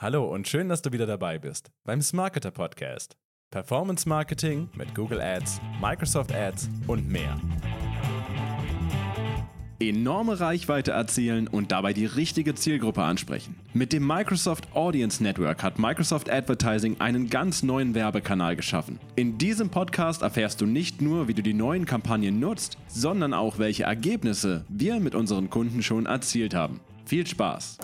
Hallo und schön, dass du wieder dabei bist beim Smarketer Podcast. Performance Marketing mit Google Ads, Microsoft Ads und mehr. Enorme Reichweite erzielen und dabei die richtige Zielgruppe ansprechen. Mit dem Microsoft Audience Network hat Microsoft Advertising einen ganz neuen Werbekanal geschaffen. In diesem Podcast erfährst du nicht nur, wie du die neuen Kampagnen nutzt, sondern auch, welche Ergebnisse wir mit unseren Kunden schon erzielt haben. Viel Spaß!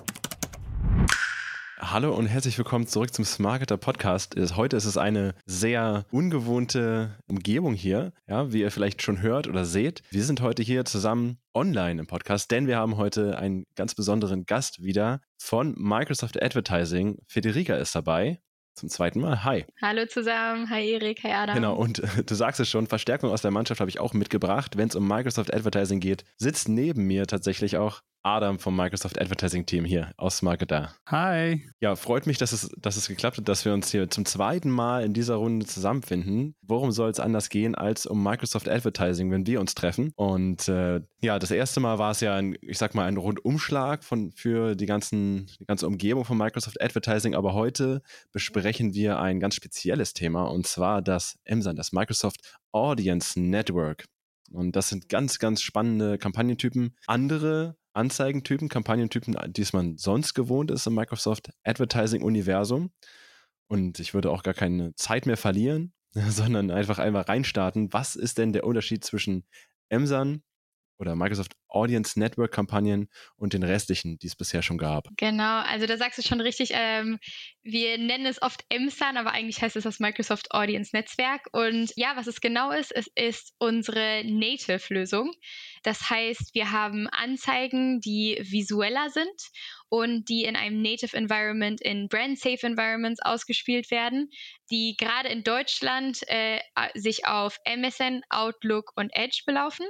Hallo und herzlich willkommen zurück zum Smarketer Podcast. Heute ist es eine sehr ungewohnte Umgebung hier, ja, wie ihr vielleicht schon hört oder seht. Wir sind heute hier zusammen online im Podcast, denn wir haben heute einen ganz besonderen Gast wieder von Microsoft Advertising. Federica ist dabei. Zum zweiten Mal. Hi. Hallo zusammen. Hi Erik. Hi Adam. Genau. Und äh, du sagst es schon, Verstärkung aus der Mannschaft habe ich auch mitgebracht. Wenn es um Microsoft Advertising geht, sitzt neben mir tatsächlich auch Adam vom Microsoft Advertising Team hier aus Marketer. Hi. Ja, freut mich, dass es, dass es geklappt hat, dass wir uns hier zum zweiten Mal in dieser Runde zusammenfinden. Worum soll es anders gehen als um Microsoft Advertising, wenn wir uns treffen? Und äh, ja, das erste Mal war es ja, ein, ich sag mal, ein Rundumschlag von, für die, ganzen, die ganze Umgebung von Microsoft Advertising. Aber heute besprechen wir ein ganz spezielles Thema und zwar das MSAN, das Microsoft Audience Network. Und das sind ganz, ganz spannende Kampagnentypen. Andere Anzeigentypen, Kampagnentypen, die man sonst gewohnt ist im Microsoft Advertising-Universum. Und ich würde auch gar keine Zeit mehr verlieren, sondern einfach einmal reinstarten. Was ist denn der Unterschied zwischen Emsan oder Microsoft Audience Network Kampagnen und den restlichen, die es bisher schon gab. Genau, also da sagst du schon richtig, ähm, wir nennen es oft MSAN, aber eigentlich heißt es das Microsoft Audience Netzwerk. Und ja, was es genau ist, es ist unsere Native-Lösung. Das heißt, wir haben Anzeigen, die visueller sind und die in einem Native Environment, in Brand Safe Environments ausgespielt werden, die gerade in Deutschland äh, sich auf MSN, Outlook und Edge belaufen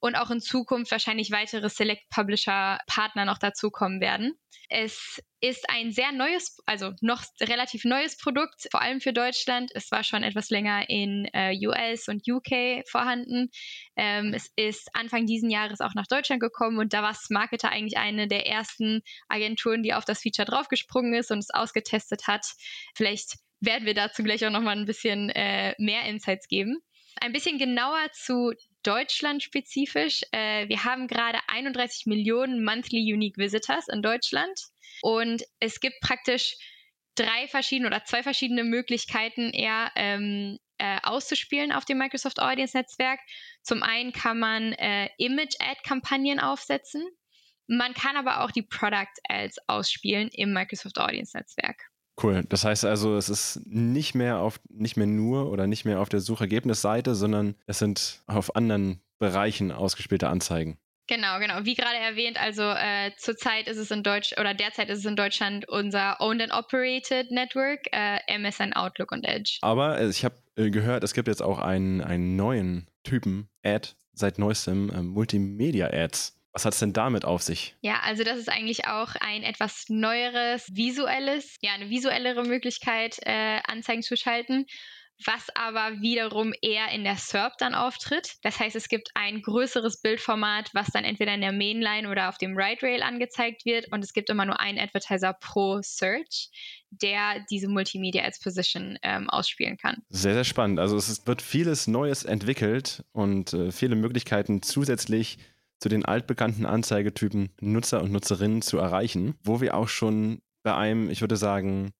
und auch in Zukunft wahrscheinlich weitere Select Publisher Partner noch dazukommen werden. Es ist ein sehr neues, also noch relativ neues Produkt, vor allem für Deutschland. Es war schon etwas länger in äh, US und UK vorhanden. Ähm, es ist Anfang diesen Jahres auch nach Deutschland gekommen und da war Smarketer eigentlich eine der ersten Agenturen, die auf das Feature draufgesprungen ist und es ausgetestet hat. Vielleicht werden wir dazu gleich auch nochmal ein bisschen äh, mehr Insights geben. Ein bisschen genauer zu Deutschland spezifisch. Äh, wir haben gerade 31 Millionen Monthly Unique Visitors in Deutschland und es gibt praktisch drei verschiedene oder zwei verschiedene Möglichkeiten eher ähm, äh, auszuspielen auf dem Microsoft Audience Netzwerk. Zum einen kann man äh, Image-Ad-Kampagnen aufsetzen. Man kann aber auch die Product Ads ausspielen im Microsoft Audience Netzwerk. Cool. Das heißt also, es ist nicht mehr auf, nicht mehr nur oder nicht mehr auf der Suchergebnisseite, sondern es sind auf anderen Bereichen ausgespielte Anzeigen. Genau, genau. Wie gerade erwähnt, also äh, zurzeit ist es in Deutsch oder derzeit ist es in Deutschland unser Owned and Operated Network, äh, MSN Outlook und Edge. Aber äh, ich habe äh, gehört, es gibt jetzt auch einen, einen neuen Typen Ad seit neuestem, äh, Multimedia Ads. Was hat es denn damit auf sich? Ja, also das ist eigentlich auch ein etwas neueres, visuelles, ja, eine visuellere Möglichkeit, äh, Anzeigen zu schalten was aber wiederum eher in der SERP dann auftritt. Das heißt, es gibt ein größeres Bildformat, was dann entweder in der Mainline oder auf dem Right Rail angezeigt wird und es gibt immer nur einen Advertiser pro Search, der diese Multimedia Ads Position ähm, ausspielen kann. Sehr, sehr spannend. Also es wird vieles Neues entwickelt und äh, viele Möglichkeiten zusätzlich zu den altbekannten Anzeigetypen Nutzer und Nutzerinnen zu erreichen, wo wir auch schon bei einem, ich würde sagen,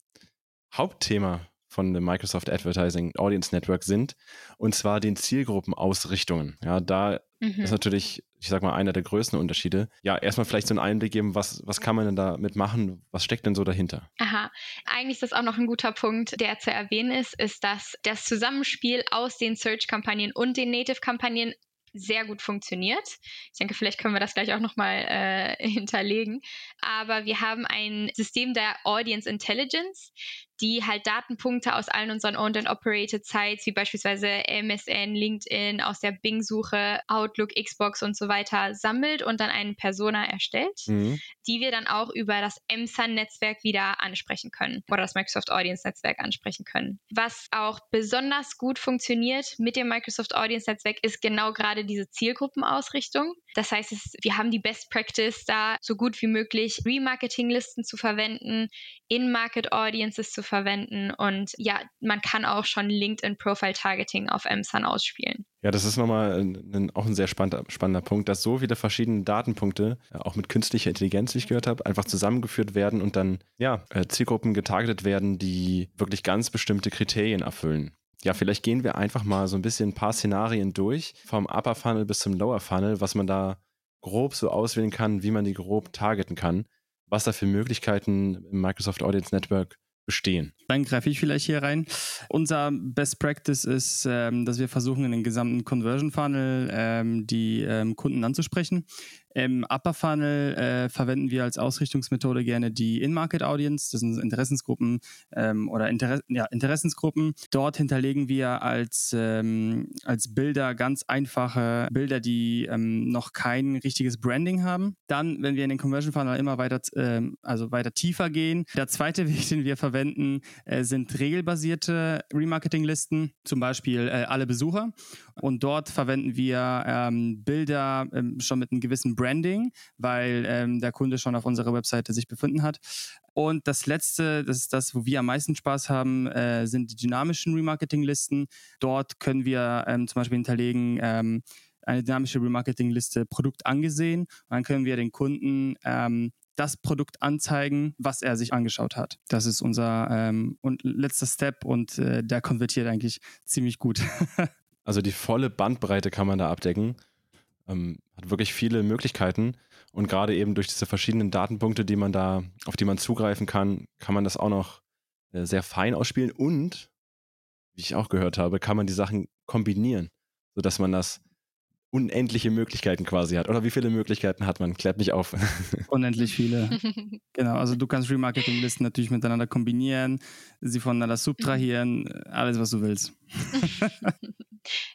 Hauptthema von dem Microsoft Advertising Audience Network sind, und zwar den Zielgruppenausrichtungen. Ja, da mhm. ist natürlich, ich sag mal, einer der größten Unterschiede. Ja, erstmal vielleicht so einen Einblick geben, was, was kann man denn damit machen? Was steckt denn so dahinter? Aha, eigentlich ist das auch noch ein guter Punkt, der zu erwähnen ist, ist, dass das Zusammenspiel aus den Search-Kampagnen und den Native-Kampagnen sehr gut funktioniert. Ich denke, vielleicht können wir das gleich auch nochmal äh, hinterlegen. Aber wir haben ein System der Audience Intelligence, die halt Datenpunkte aus allen unseren Owned and Operated Sites, wie beispielsweise MSN, LinkedIn, aus der Bing-Suche, Outlook, Xbox und so weiter sammelt und dann einen Persona erstellt, mhm. die wir dann auch über das MSUN-Netzwerk wieder ansprechen können oder das Microsoft Audience-Netzwerk ansprechen können. Was auch besonders gut funktioniert mit dem Microsoft Audience-Netzwerk ist genau gerade diese Zielgruppenausrichtung. Das heißt, es, wir haben die Best Practice da, so gut wie möglich Remarketing-Listen zu verwenden, In-Market Audiences zu verwenden und ja, man kann auch schon LinkedIn Profile Targeting auf MSUN ausspielen. Ja, das ist nochmal ein, auch ein sehr spannender, spannender Punkt, dass so viele verschiedene Datenpunkte, äh, auch mit künstlicher Intelligenz, wie ich gehört habe, einfach zusammengeführt werden und dann ja, äh, Zielgruppen getargetet werden, die wirklich ganz bestimmte Kriterien erfüllen. Ja, vielleicht gehen wir einfach mal so ein bisschen ein paar Szenarien durch, vom Upper Funnel bis zum Lower Funnel, was man da grob so auswählen kann, wie man die grob targeten kann, was da für Möglichkeiten im Microsoft Audience Network bestehen. Dann greife ich vielleicht hier rein. Unser Best Practice ist, ähm, dass wir versuchen, in den gesamten Conversion Funnel ähm, die ähm, Kunden anzusprechen. Im Upper Funnel äh, verwenden wir als Ausrichtungsmethode gerne die In-Market Audience. Das sind Interessensgruppen ähm, oder Inter ja, Interessensgruppen. Dort hinterlegen wir als, ähm, als Bilder ganz einfache Bilder, die ähm, noch kein richtiges Branding haben. Dann, wenn wir in den Conversion Funnel immer weiter, äh, also weiter tiefer gehen, der zweite Weg, den wir verwenden, äh, sind regelbasierte Remarketing-Listen, zum Beispiel äh, alle Besucher. Und dort verwenden wir ähm, Bilder ähm, schon mit einem gewissen Branding, weil ähm, der Kunde schon auf unserer Webseite sich befunden hat. Und das letzte, das ist das, wo wir am meisten Spaß haben, äh, sind die dynamischen Remarketing-Listen. Dort können wir ähm, zum Beispiel hinterlegen, ähm, eine dynamische Remarketing-Liste Produkt angesehen. Und dann können wir den Kunden ähm, das Produkt anzeigen, was er sich angeschaut hat. Das ist unser ähm, und letzter Step und äh, der konvertiert eigentlich ziemlich gut. also die volle Bandbreite kann man da abdecken. Ähm, hat wirklich viele Möglichkeiten. Und gerade eben durch diese verschiedenen Datenpunkte, die man da, auf die man zugreifen kann, kann man das auch noch äh, sehr fein ausspielen. Und, wie ich auch gehört habe, kann man die Sachen kombinieren, sodass man das unendliche Möglichkeiten quasi hat. Oder wie viele Möglichkeiten hat man? Klärt mich auf. Unendlich viele. genau, also du kannst Remarketing-Listen natürlich miteinander kombinieren, sie voneinander subtrahieren, alles, was du willst.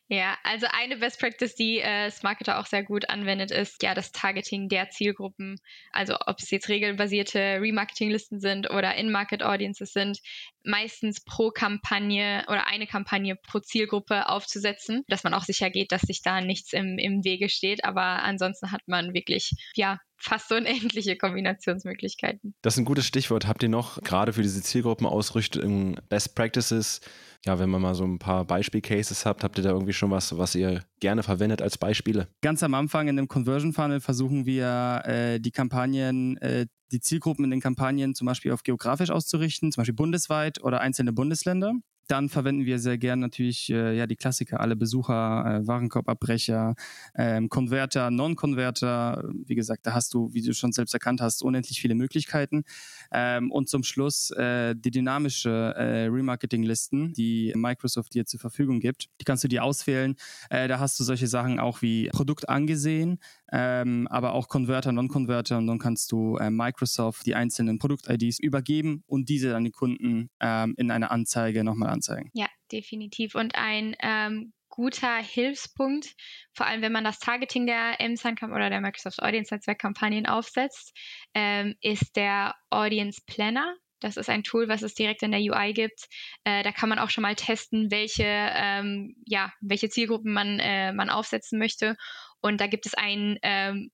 ja, also eine Best Practice, die äh, Smarketer auch sehr gut anwendet, ist ja das Targeting der Zielgruppen. Also ob es jetzt regelbasierte Remarketing-Listen sind oder In-Market-Audiences sind, meistens pro Kampagne oder eine Kampagne pro Zielgruppe aufzusetzen, dass man auch sicher geht, dass sich da nichts im, im Wege steht. Aber ansonsten hat man wirklich ja fast unendliche Kombinationsmöglichkeiten. Das ist ein gutes Stichwort. Habt ihr noch gerade für diese Zielgruppenausrichtung Best Practices? Ja, wenn man mal so ein paar Beispielcases habt, habt ihr da irgendwie schon was, was ihr gerne verwendet als Beispiele? Ganz am Anfang in dem Conversion Funnel versuchen wir äh, die Kampagnen, äh, die Zielgruppen in den Kampagnen zum Beispiel auf geografisch auszurichten, zum Beispiel bundesweit oder einzelne Bundesländer. Dann verwenden wir sehr gern natürlich äh, ja die Klassiker, alle Besucher, äh, Warenkorbabbrecher, ähm, Konverter, Non-Konverter. Wie gesagt, da hast du, wie du schon selbst erkannt hast, unendlich viele Möglichkeiten. Ähm, und zum Schluss äh, die dynamische äh, Remarketing-Listen, die Microsoft dir zur Verfügung gibt. Die kannst du dir auswählen. Äh, da hast du solche Sachen auch wie Produkt angesehen, ähm, aber auch Konverter, Non-Konverter und dann kannst du äh, Microsoft die einzelnen Produkt-IDs übergeben und diese dann den Kunden ähm, in einer Anzeige nochmal anzeigen. Ja, definitiv. Und ein ähm, guter Hilfspunkt, vor allem wenn man das Targeting der MSAN oder der Microsoft Audience Netzwerk Kampagnen aufsetzt, ähm, ist der Audience Planner. Das ist ein Tool, was es direkt in der UI gibt. Äh, da kann man auch schon mal testen, welche, ähm, ja, welche Zielgruppen man, äh, man aufsetzen möchte. Und da gibt es ein ähm,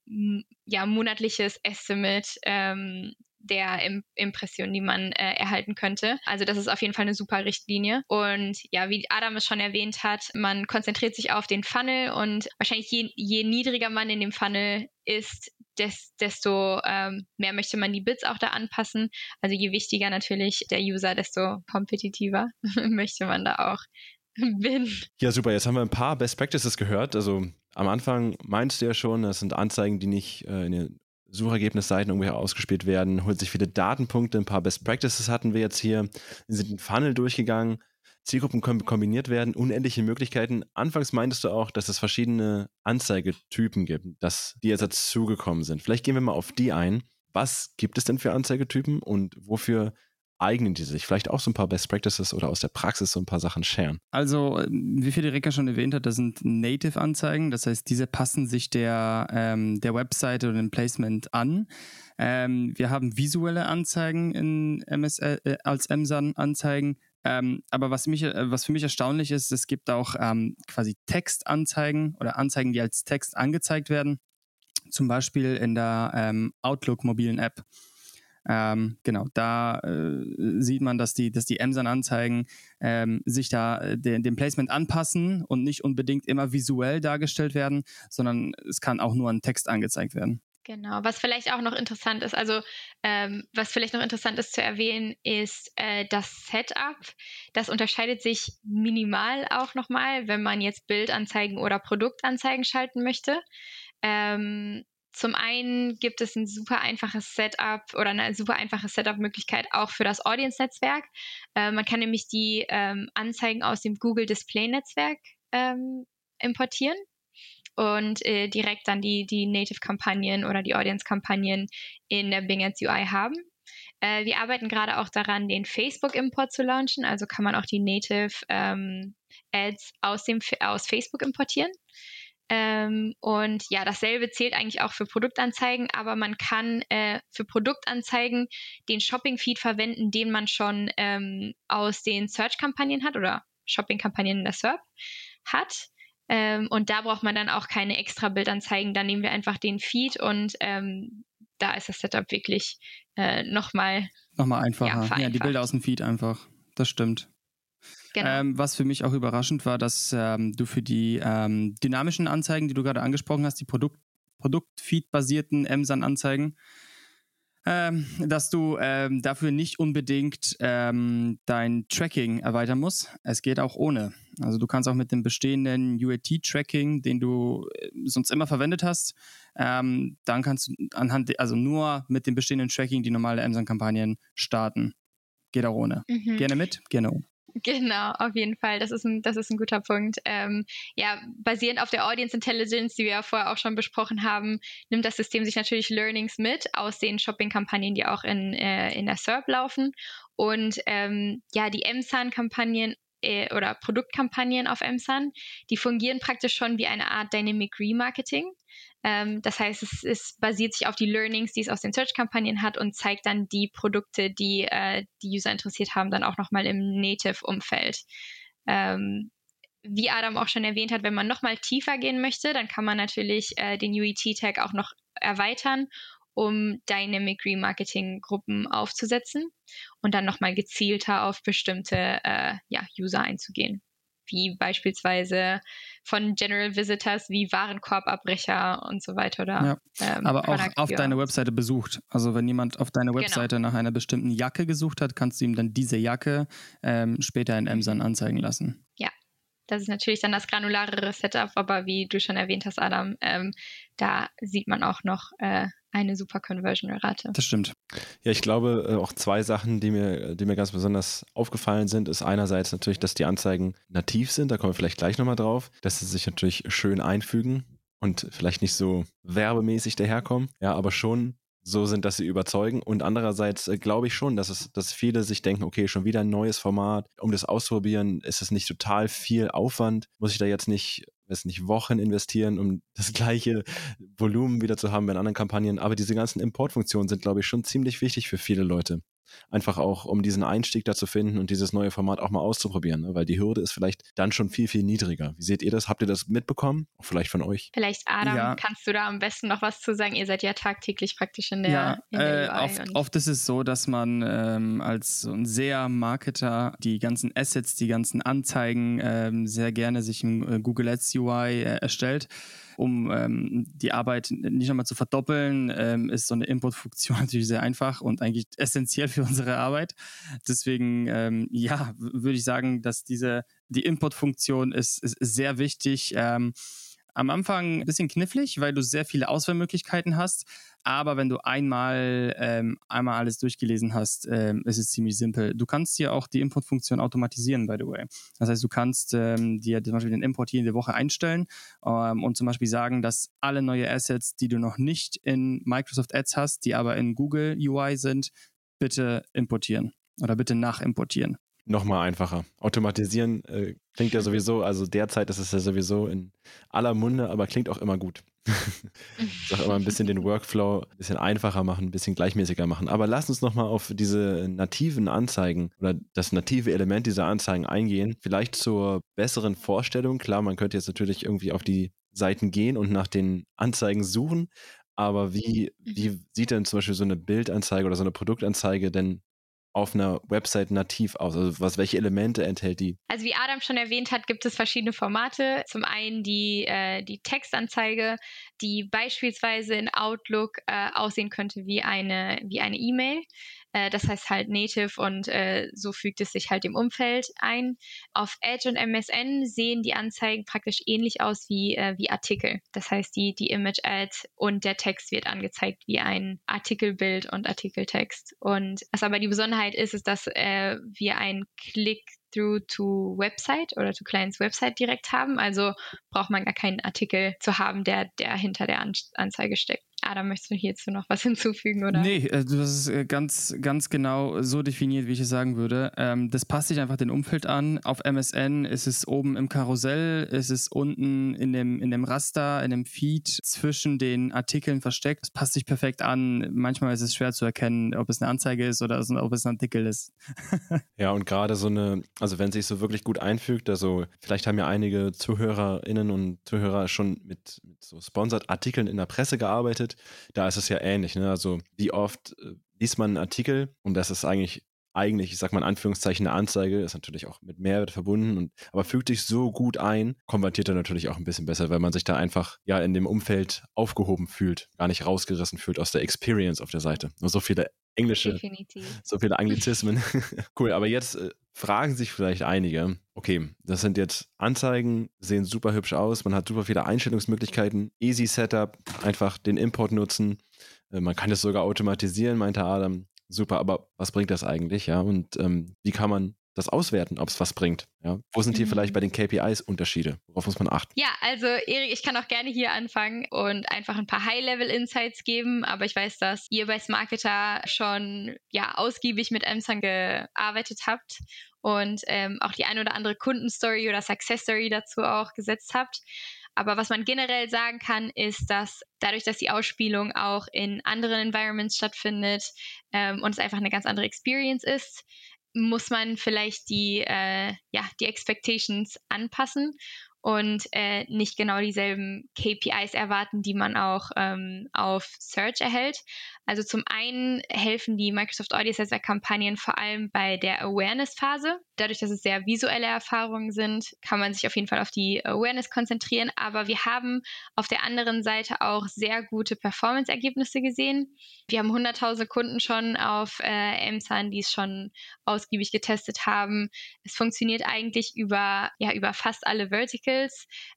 ja, monatliches Estimate ähm, der Im Impression, die man äh, erhalten könnte. Also das ist auf jeden Fall eine super Richtlinie. Und ja, wie Adam es schon erwähnt hat, man konzentriert sich auf den Funnel und wahrscheinlich je, je niedriger man in dem Funnel ist, des, desto ähm, mehr möchte man die Bits auch da anpassen. Also je wichtiger natürlich der User, desto kompetitiver möchte man da auch bin. Ja, super. Jetzt haben wir ein paar Best Practices gehört. Also am Anfang meinst du ja schon, das sind Anzeigen, die nicht äh, in den Suchergebnisseiten irgendwie ausgespielt werden, holt sich viele Datenpunkte, ein paar Best Practices hatten wir jetzt hier, wir sind den Funnel durchgegangen, Zielgruppen können kombiniert werden, unendliche Möglichkeiten. Anfangs meintest du auch, dass es verschiedene Anzeigetypen gibt, dass die jetzt dazugekommen sind. Vielleicht gehen wir mal auf die ein. Was gibt es denn für Anzeigetypen und wofür eignen die sich? Vielleicht auch so ein paar Best Practices oder aus der Praxis so ein paar Sachen scheren. Also, wie Federica schon erwähnt hat, das sind Native-Anzeigen. Das heißt, diese passen sich der, ähm, der Webseite oder dem Placement an. Ähm, wir haben visuelle Anzeigen in MS, äh, als MSAN-Anzeigen. Ähm, aber was, mich, äh, was für mich erstaunlich ist, es gibt auch ähm, quasi Textanzeigen oder Anzeigen, die als Text angezeigt werden. Zum Beispiel in der ähm, Outlook mobilen App. Ähm, genau, da äh, sieht man, dass die, dass die Emsan-Anzeigen ähm, sich da äh, de, dem Placement anpassen und nicht unbedingt immer visuell dargestellt werden, sondern es kann auch nur ein Text angezeigt werden. Genau, was vielleicht auch noch interessant ist, also ähm, was vielleicht noch interessant ist zu erwähnen, ist äh, das Setup. Das unterscheidet sich minimal auch nochmal, wenn man jetzt Bildanzeigen oder Produktanzeigen schalten möchte. Ähm, zum einen gibt es ein super einfaches Setup oder eine super einfache Setup-Möglichkeit auch für das Audience-Netzwerk. Äh, man kann nämlich die ähm, Anzeigen aus dem Google Display-Netzwerk ähm, importieren und äh, direkt dann die, die Native-Kampagnen oder die Audience-Kampagnen in der Bing Ads UI haben. Äh, wir arbeiten gerade auch daran, den Facebook-Import zu launchen, also kann man auch die Native ähm, Ads aus, aus Facebook importieren. Ähm, und ja, dasselbe zählt eigentlich auch für Produktanzeigen, aber man kann äh, für Produktanzeigen den Shopping-Feed verwenden, den man schon ähm, aus den Search-Kampagnen hat oder Shopping-Kampagnen in der SERP hat. Ähm, und da braucht man dann auch keine extra Bildanzeigen. Da nehmen wir einfach den Feed und ähm, da ist das Setup wirklich äh, nochmal nochmal einfacher. Ja, ja, die Bilder aus dem Feed einfach. Das stimmt. Genau. Ähm, was für mich auch überraschend war, dass ähm, du für die ähm, dynamischen Anzeigen, die du gerade angesprochen hast, die Produkt Produktfeed-basierten Emsan-Anzeigen, ähm, dass du ähm, dafür nicht unbedingt ähm, dein Tracking erweitern musst. Es geht auch ohne. Also du kannst auch mit dem bestehenden UAT-Tracking, den du äh, sonst immer verwendet hast, dann kannst du anhand, also nur mit dem bestehenden Tracking die normale Amazon-Kampagnen starten. Geht auch ohne. Mhm. Gerne mit, gerne ohne. Genau, auf jeden Fall. Das ist ein, das ist ein guter Punkt. Ähm, ja, basierend auf der Audience Intelligence, die wir ja vorher auch schon besprochen haben, nimmt das System sich natürlich Learnings mit aus den Shopping-Kampagnen, die auch in, äh, in der SERP laufen. Und ähm, ja, die MSAN-Kampagnen äh, oder Produktkampagnen auf MSAN, die fungieren praktisch schon wie eine Art Dynamic Remarketing. Ähm, das heißt, es, es, basiert sich auf die Learnings, die es aus den Search-Kampagnen hat und zeigt dann die Produkte, die äh, die User interessiert haben, dann auch nochmal im Native-Umfeld. Ähm, wie Adam auch schon erwähnt hat, wenn man nochmal tiefer gehen möchte, dann kann man natürlich äh, den UET-Tag auch noch erweitern, um Dynamic Remarketing-Gruppen aufzusetzen und dann nochmal gezielter auf bestimmte äh, ja, User einzugehen wie beispielsweise von General Visitors wie Warenkorbabbrecher und so weiter. Oder, ja. ähm, Aber auch auf deine Webseite besucht. Also wenn jemand auf deiner genau. Webseite genau. nach einer bestimmten Jacke gesucht hat, kannst du ihm dann diese Jacke ähm, später in mhm. anzeigen lassen. Ja, das ist natürlich dann das granularere Setup, aber wie du schon erwähnt hast, Adam, ähm, da sieht man auch noch äh, eine super Conversion-Rate. Das stimmt. Ja, ich glaube, äh, auch zwei Sachen, die mir, die mir ganz besonders aufgefallen sind, ist einerseits natürlich, dass die Anzeigen nativ sind, da kommen wir vielleicht gleich nochmal drauf, dass sie sich natürlich schön einfügen und vielleicht nicht so werbemäßig daherkommen, ja, aber schon so sind, dass sie überzeugen. Und andererseits äh, glaube ich schon, dass es, dass viele sich denken, okay, schon wieder ein neues Format. Um das auszuprobieren, ist es nicht total viel Aufwand. Muss ich da jetzt nicht, weiß nicht, Wochen investieren, um das gleiche Volumen wieder zu haben bei anderen Kampagnen. Aber diese ganzen Importfunktionen sind, glaube ich, schon ziemlich wichtig für viele Leute. Einfach auch, um diesen Einstieg da zu finden und dieses neue Format auch mal auszuprobieren, ne? weil die Hürde ist vielleicht dann schon viel, viel niedriger. Wie seht ihr das? Habt ihr das mitbekommen? Vielleicht von euch? Vielleicht, Adam, ja. kannst du da am besten noch was zu sagen? Ihr seid ja tagtäglich praktisch in der, ja, in der äh, oft, oft, ist es so, dass man ähm, als so ein sehr Marketer die ganzen Assets, die ganzen Anzeigen ähm, sehr gerne sich im äh, Google Ads UI äh, erstellt um ähm, die Arbeit nicht einmal zu verdoppeln, ähm, ist so eine Importfunktion natürlich sehr einfach und eigentlich essentiell für unsere Arbeit. Deswegen, ähm, ja, würde ich sagen, dass diese, die Importfunktion ist, ist sehr wichtig. Ähm, am Anfang ein bisschen knifflig, weil du sehr viele Auswahlmöglichkeiten hast. Aber wenn du einmal, ähm, einmal alles durchgelesen hast, ähm, ist es ziemlich simpel. Du kannst dir auch die Import-Funktion automatisieren, by the way. Das heißt, du kannst ähm, dir zum Beispiel den Import hier in der Woche einstellen ähm, und zum Beispiel sagen, dass alle neue Assets, die du noch nicht in Microsoft Ads hast, die aber in Google UI sind, bitte importieren. oder bitte nachimportieren. Nochmal einfacher. Automatisieren äh, klingt ja sowieso, also derzeit ist es ja sowieso in aller Munde, aber klingt auch immer gut. ich sage immer ein bisschen den Workflow ein bisschen einfacher machen, ein bisschen gleichmäßiger machen. Aber lass uns nochmal auf diese nativen Anzeigen oder das native Element dieser Anzeigen eingehen. Vielleicht zur besseren Vorstellung. Klar, man könnte jetzt natürlich irgendwie auf die Seiten gehen und nach den Anzeigen suchen. Aber wie, wie mhm. sieht denn zum Beispiel so eine Bildanzeige oder so eine Produktanzeige denn auf einer Website nativ aus? Also was, welche Elemente enthält die? Also wie Adam schon erwähnt hat, gibt es verschiedene Formate. Zum einen die, äh, die Textanzeige, die beispielsweise in Outlook äh, aussehen könnte wie eine wie eine E-Mail. Äh, das heißt halt Native und äh, so fügt es sich halt dem Umfeld ein. Auf Edge und MSN sehen die Anzeigen praktisch ähnlich aus wie, äh, wie Artikel. Das heißt, die, die Image-Ad und der Text wird angezeigt wie ein Artikelbild und Artikeltext. Und was aber die Besonderheit ist, ist, dass äh, wir einen Klick through to Website oder to Clients Website direkt haben. Also braucht man gar keinen Artikel zu haben, der, der hinter der Anzeige steckt. Adam, möchtest du hierzu noch was hinzufügen, oder? Nee, äh, du hast es äh, ganz, ganz genau so definiert, wie ich es sagen würde. Ähm, das passt sich einfach dem Umfeld an. Auf MSN ist es oben im Karussell, ist es unten in dem, in dem Raster, in dem Feed zwischen den Artikeln versteckt. Das passt sich perfekt an. Manchmal ist es schwer zu erkennen, ob es eine Anzeige ist oder ob es ein Artikel ist. ja, und gerade so eine, also wenn sich so wirklich gut einfügt, also vielleicht haben ja einige ZuhörerInnen und Zuhörer schon mit, mit so Sponsored Artikeln in der Presse gearbeitet arbeitet, da ist es ja ähnlich. Ne? Also wie oft äh, liest man einen Artikel und das ist eigentlich eigentlich, ich sag mal in Anführungszeichen, eine Anzeige, ist natürlich auch mit Mehrwert verbunden, und, aber fügt sich so gut ein, konvertiert er natürlich auch ein bisschen besser, weil man sich da einfach ja in dem Umfeld aufgehoben fühlt, gar nicht rausgerissen fühlt aus der Experience auf der Seite. Nur so viele englische, Definitiv. so viele Anglizismen. cool, aber jetzt äh, fragen sich vielleicht einige, okay, das sind jetzt Anzeigen, sehen super hübsch aus, man hat super viele Einstellungsmöglichkeiten, easy Setup, einfach den Import nutzen. Äh, man kann es sogar automatisieren, meinte Adam super, aber was bringt das eigentlich, ja? Und ähm, wie kann man das auswerten, ob es was bringt. Ja? Wo sind hier mhm. vielleicht bei den KPIs Unterschiede? Worauf muss man achten? Ja, also Erik, ich kann auch gerne hier anfangen und einfach ein paar High-Level-Insights geben, aber ich weiß, dass ihr bei Smarketer schon ja ausgiebig mit Emsang gearbeitet habt und ähm, auch die ein oder andere Kundenstory oder Success-Story dazu auch gesetzt habt. Aber was man generell sagen kann, ist, dass dadurch, dass die Ausspielung auch in anderen Environments stattfindet ähm, und es einfach eine ganz andere Experience ist, muss man vielleicht die, äh, ja, die Expectations anpassen und äh, nicht genau dieselben KPIs erwarten, die man auch ähm, auf Search erhält. Also zum einen helfen die Microsoft Audience Kampagnen vor allem bei der Awareness-Phase. Dadurch, dass es sehr visuelle Erfahrungen sind, kann man sich auf jeden Fall auf die Awareness konzentrieren. Aber wir haben auf der anderen Seite auch sehr gute Performance-Ergebnisse gesehen. Wir haben hunderttausende Kunden schon auf äh, die es schon ausgiebig getestet haben. Es funktioniert eigentlich über, ja, über fast alle Verticals.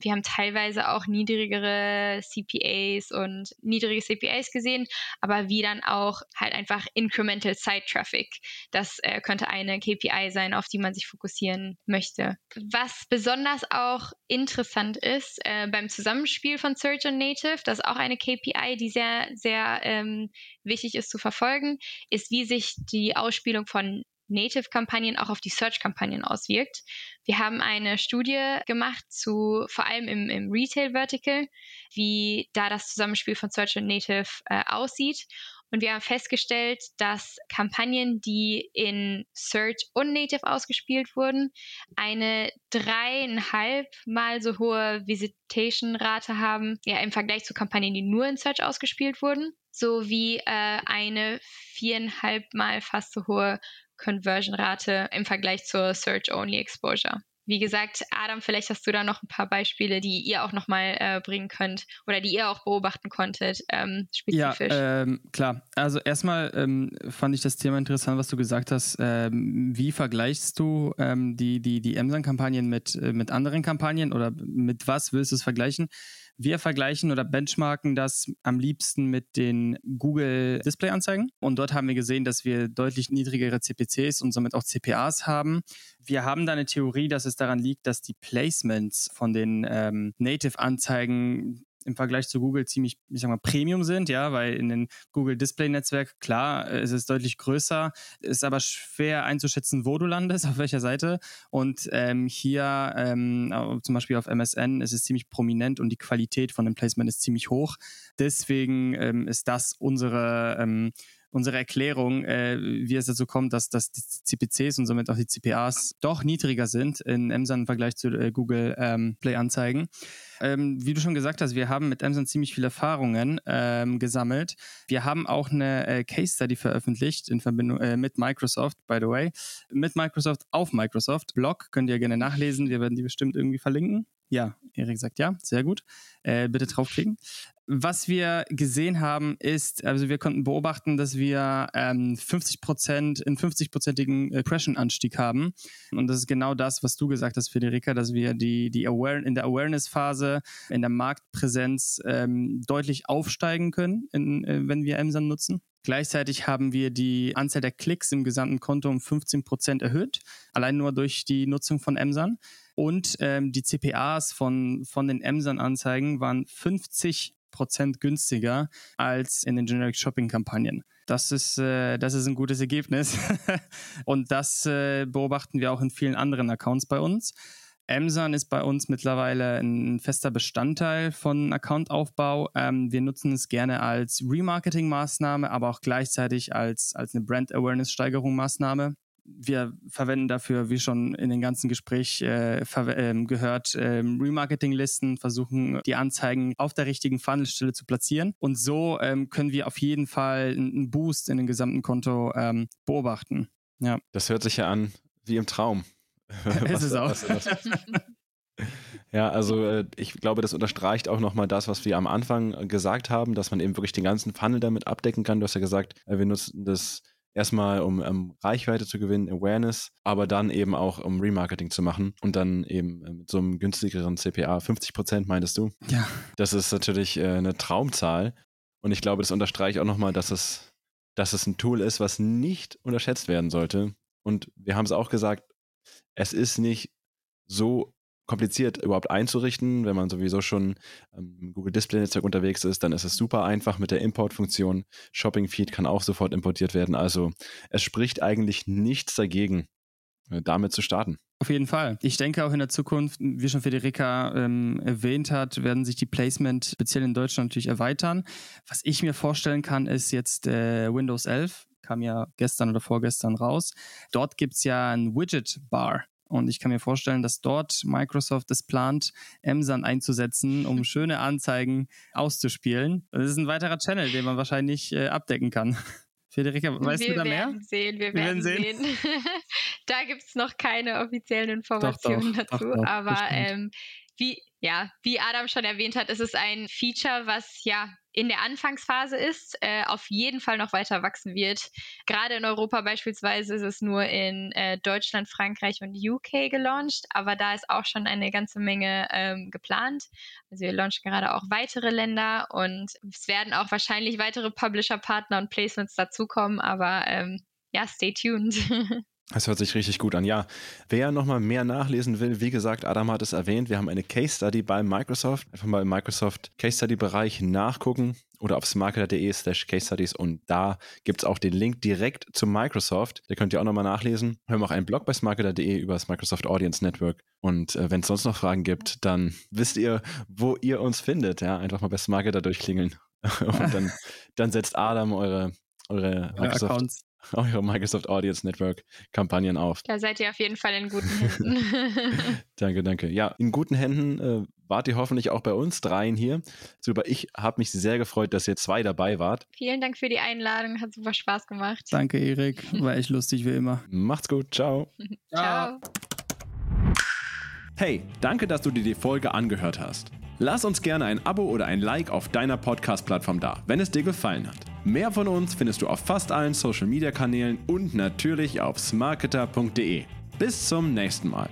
Wir haben teilweise auch niedrigere CPAs und niedrige CPAs gesehen, aber wie dann auch halt einfach Incremental Site Traffic. Das äh, könnte eine KPI sein, auf die man sich fokussieren möchte. Was besonders auch interessant ist äh, beim Zusammenspiel von Search und Native, das ist auch eine KPI, die sehr, sehr ähm, wichtig ist zu verfolgen, ist, wie sich die Ausspielung von Native-Kampagnen auch auf die Search-Kampagnen auswirkt. Wir haben eine Studie gemacht zu, vor allem im, im Retail-Vertical, wie da das Zusammenspiel von Search und Native äh, aussieht. Und wir haben festgestellt, dass Kampagnen, die in Search und Native ausgespielt wurden, eine dreieinhalb mal so hohe Visitation-Rate haben, ja, im Vergleich zu Kampagnen, die nur in Search ausgespielt wurden, sowie äh, eine viereinhalb mal fast so hohe Conversion-Rate im Vergleich zur Search-Only-Exposure. Wie gesagt, Adam, vielleicht hast du da noch ein paar Beispiele, die ihr auch nochmal äh, bringen könnt oder die ihr auch beobachten konntet, ähm, spezifisch. Ja, ähm, klar. Also erstmal ähm, fand ich das Thema interessant, was du gesagt hast. Ähm, wie vergleichst du ähm, die, die, die Emsan-Kampagnen mit, äh, mit anderen Kampagnen oder mit was willst du es vergleichen? Wir vergleichen oder benchmarken das am liebsten mit den Google Display-Anzeigen. Und dort haben wir gesehen, dass wir deutlich niedrigere CPCs und somit auch CPAs haben. Wir haben da eine Theorie, dass es daran liegt, dass die Placements von den ähm, Native-Anzeigen im Vergleich zu Google ziemlich, ich sag mal, Premium sind, ja, weil in den Google Display Netzwerk, klar, äh, ist es deutlich größer, ist aber schwer einzuschätzen, wo du landest, auf welcher Seite. Und ähm, hier ähm, zum Beispiel auf MSN ist es ziemlich prominent und die Qualität von dem Placement ist ziemlich hoch. Deswegen ähm, ist das unsere ähm, unsere Erklärung, äh, wie es dazu kommt, dass, dass die CPCs und somit auch die CPAs doch niedriger sind in Emsan im Vergleich zu äh, Google ähm, Play Anzeigen. Ähm, wie du schon gesagt hast, wir haben mit Emsan ziemlich viele Erfahrungen ähm, gesammelt. Wir haben auch eine äh, Case Study veröffentlicht in Verbindung äh, mit Microsoft, by the way. Mit Microsoft auf Microsoft. Blog könnt ihr gerne nachlesen. Wir werden die bestimmt irgendwie verlinken. Ja, Erik sagt ja, sehr gut. Äh, bitte draufklicken. Was wir gesehen haben, ist, also wir konnten beobachten, dass wir ähm, 50 Prozent, in 50-prozentigen Impression-Anstieg haben. Und das ist genau das, was du gesagt hast, Federica, dass wir die, die Aware in der Awareness-Phase, in der Marktpräsenz ähm, deutlich aufsteigen können, in, äh, wenn wir Emsan nutzen. Gleichzeitig haben wir die Anzahl der Klicks im gesamten Konto um 15 Prozent erhöht, allein nur durch die Nutzung von Emsan. Und ähm, die CPAs von, von den Emsan-Anzeigen waren 50 Prozent günstiger als in den Generic Shopping Kampagnen. Das ist, äh, das ist ein gutes Ergebnis. und das äh, beobachten wir auch in vielen anderen Accounts bei uns. Amazon ist bei uns mittlerweile ein fester Bestandteil von Accountaufbau. Ähm, wir nutzen es gerne als Remarketing-Maßnahme, aber auch gleichzeitig als, als eine Brand-Awareness-Steigerung-Maßnahme wir verwenden dafür, wie schon in den ganzen Gespräch äh, äh, gehört, äh, Remarketing-Listen, versuchen die Anzeigen auf der richtigen Funnelstelle zu platzieren. Und so ähm, können wir auf jeden Fall einen Boost in den gesamten Konto ähm, beobachten. Ja. Das hört sich ja an wie im Traum. ist es auch. Ja, also äh, ich glaube, das unterstreicht auch nochmal das, was wir am Anfang gesagt haben, dass man eben wirklich den ganzen Funnel damit abdecken kann. Du hast ja gesagt, äh, wir nutzen das erstmal um, um, Reichweite zu gewinnen, Awareness, aber dann eben auch um Remarketing zu machen und dann eben äh, mit so einem günstigeren CPA, 50 Prozent meintest du? Ja. Das ist natürlich äh, eine Traumzahl und ich glaube, das unterstreicht auch nochmal, dass es, dass es ein Tool ist, was nicht unterschätzt werden sollte. Und wir haben es auch gesagt, es ist nicht so kompliziert überhaupt einzurichten. Wenn man sowieso schon im Google Display Netzwerk unterwegs ist, dann ist es super einfach mit der Importfunktion. Shopping Feed kann auch sofort importiert werden. Also es spricht eigentlich nichts dagegen, äh, damit zu starten. Auf jeden Fall. Ich denke auch in der Zukunft, wie schon Federica ähm, erwähnt hat, werden sich die Placement speziell in Deutschland natürlich erweitern. Was ich mir vorstellen kann, ist jetzt äh, Windows 11 kam ja gestern oder vorgestern raus. Dort gibt es ja ein Widget-Bar. Und ich kann mir vorstellen, dass dort Microsoft es plant, Emsan einzusetzen, um schöne Anzeigen auszuspielen. Das ist ein weiterer Channel, den man wahrscheinlich äh, abdecken kann. Federica, weißt wir du da mehr? Sehen, wir, wir werden sehen. sehen. da gibt es noch keine offiziellen Informationen doch, doch, dazu. Doch, aber ähm, wie, ja, wie Adam schon erwähnt hat, ist es ein Feature, was ja in der Anfangsphase ist, äh, auf jeden Fall noch weiter wachsen wird. Gerade in Europa beispielsweise ist es nur in äh, Deutschland, Frankreich und UK gelauncht, aber da ist auch schon eine ganze Menge ähm, geplant. Also wir launchen gerade auch weitere Länder und es werden auch wahrscheinlich weitere Publisher-Partner und Placements dazukommen, aber ähm, ja, stay tuned. Das hört sich richtig gut an. Ja, wer nochmal mehr nachlesen will, wie gesagt, Adam hat es erwähnt, wir haben eine Case Study bei Microsoft. Einfach mal im Microsoft Case Study Bereich nachgucken oder auf smarketer.de slash Case Studies und da gibt es auch den Link direkt zu Microsoft. Da könnt ihr auch nochmal nachlesen. Wir haben auch einen Blog bei smarketer.de über das Microsoft Audience Network und äh, wenn es sonst noch Fragen gibt, dann wisst ihr, wo ihr uns findet. Ja, einfach mal bei Smarketer durchklingeln und dann, dann setzt Adam eure, eure Microsoft Accounts eure Microsoft Audience Network Kampagnen auf. Da seid ihr auf jeden Fall in guten Händen. danke, danke. Ja, in guten Händen äh, wart ihr hoffentlich auch bei uns dreien hier. Super, ich habe mich sehr gefreut, dass ihr zwei dabei wart. Vielen Dank für die Einladung, hat super Spaß gemacht. Danke, Erik. War echt lustig wie immer. Macht's gut, ciao. ciao. Hey, danke, dass du dir die Folge angehört hast. Lass uns gerne ein Abo oder ein Like auf deiner Podcast-Plattform da, wenn es dir gefallen hat. Mehr von uns findest du auf fast allen Social-Media-Kanälen und natürlich auf smarketer.de. Bis zum nächsten Mal.